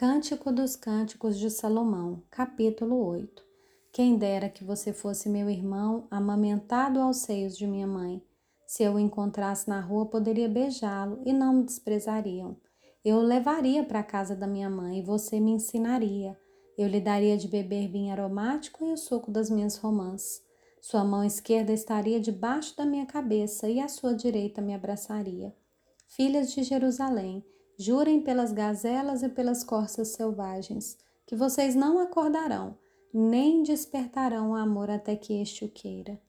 Cântico dos Cânticos de Salomão, capítulo 8. Quem dera que você fosse meu irmão, amamentado aos seios de minha mãe. Se eu o encontrasse na rua, poderia beijá-lo e não me desprezariam. Eu o levaria para a casa da minha mãe e você me ensinaria. Eu lhe daria de beber vinho aromático e o suco das minhas romãs. Sua mão esquerda estaria debaixo da minha cabeça e a sua direita me abraçaria. Filhas de Jerusalém, Jurem pelas gazelas e pelas corças selvagens, que vocês não acordarão, nem despertarão o amor até que este o queira.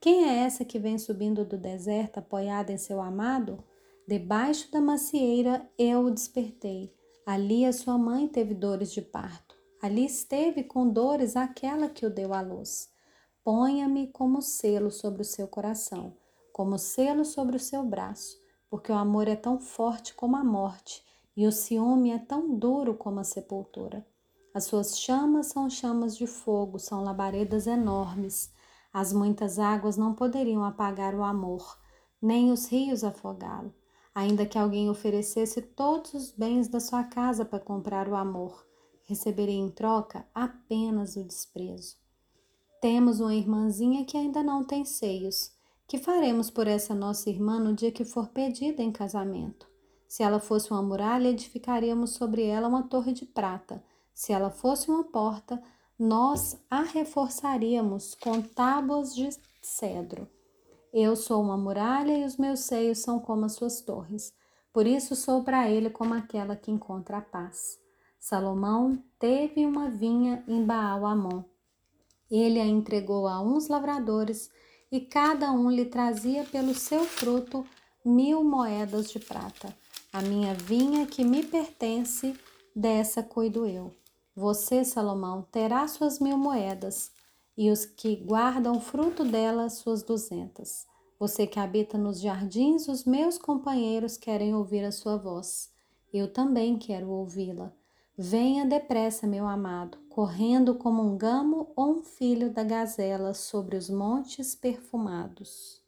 Quem é essa que vem subindo do deserto apoiada em seu amado? Debaixo da macieira eu o despertei. Ali a sua mãe teve dores de parto. Ali esteve com dores aquela que o deu à luz. Ponha-me como selo sobre o seu coração, como selo sobre o seu braço porque o amor é tão forte como a morte e o ciúme é tão duro como a sepultura. As suas chamas são chamas de fogo, são labaredas enormes. As muitas águas não poderiam apagar o amor, nem os rios afogá-lo, ainda que alguém oferecesse todos os bens da sua casa para comprar o amor, receberia em troca apenas o desprezo. Temos uma irmãzinha que ainda não tem seios que faremos por essa nossa irmã no dia que for pedida em casamento? Se ela fosse uma muralha, edificaríamos sobre ela uma torre de prata. Se ela fosse uma porta, nós a reforçaríamos com tábuas de cedro. Eu sou uma muralha e os meus seios são como as suas torres. Por isso sou para ele como aquela que encontra a paz. Salomão teve uma vinha em Baal-Amon. Ele a entregou a uns lavradores e cada um lhe trazia pelo seu fruto mil moedas de prata. A minha vinha que me pertence, dessa cuido eu. Você, Salomão, terá suas mil moedas, e os que guardam fruto dela, suas duzentas. Você que habita nos jardins, os meus companheiros querem ouvir a sua voz. Eu também quero ouvi-la. Venha depressa, meu amado, correndo como um gamo ou um filho da gazela sobre os montes perfumados.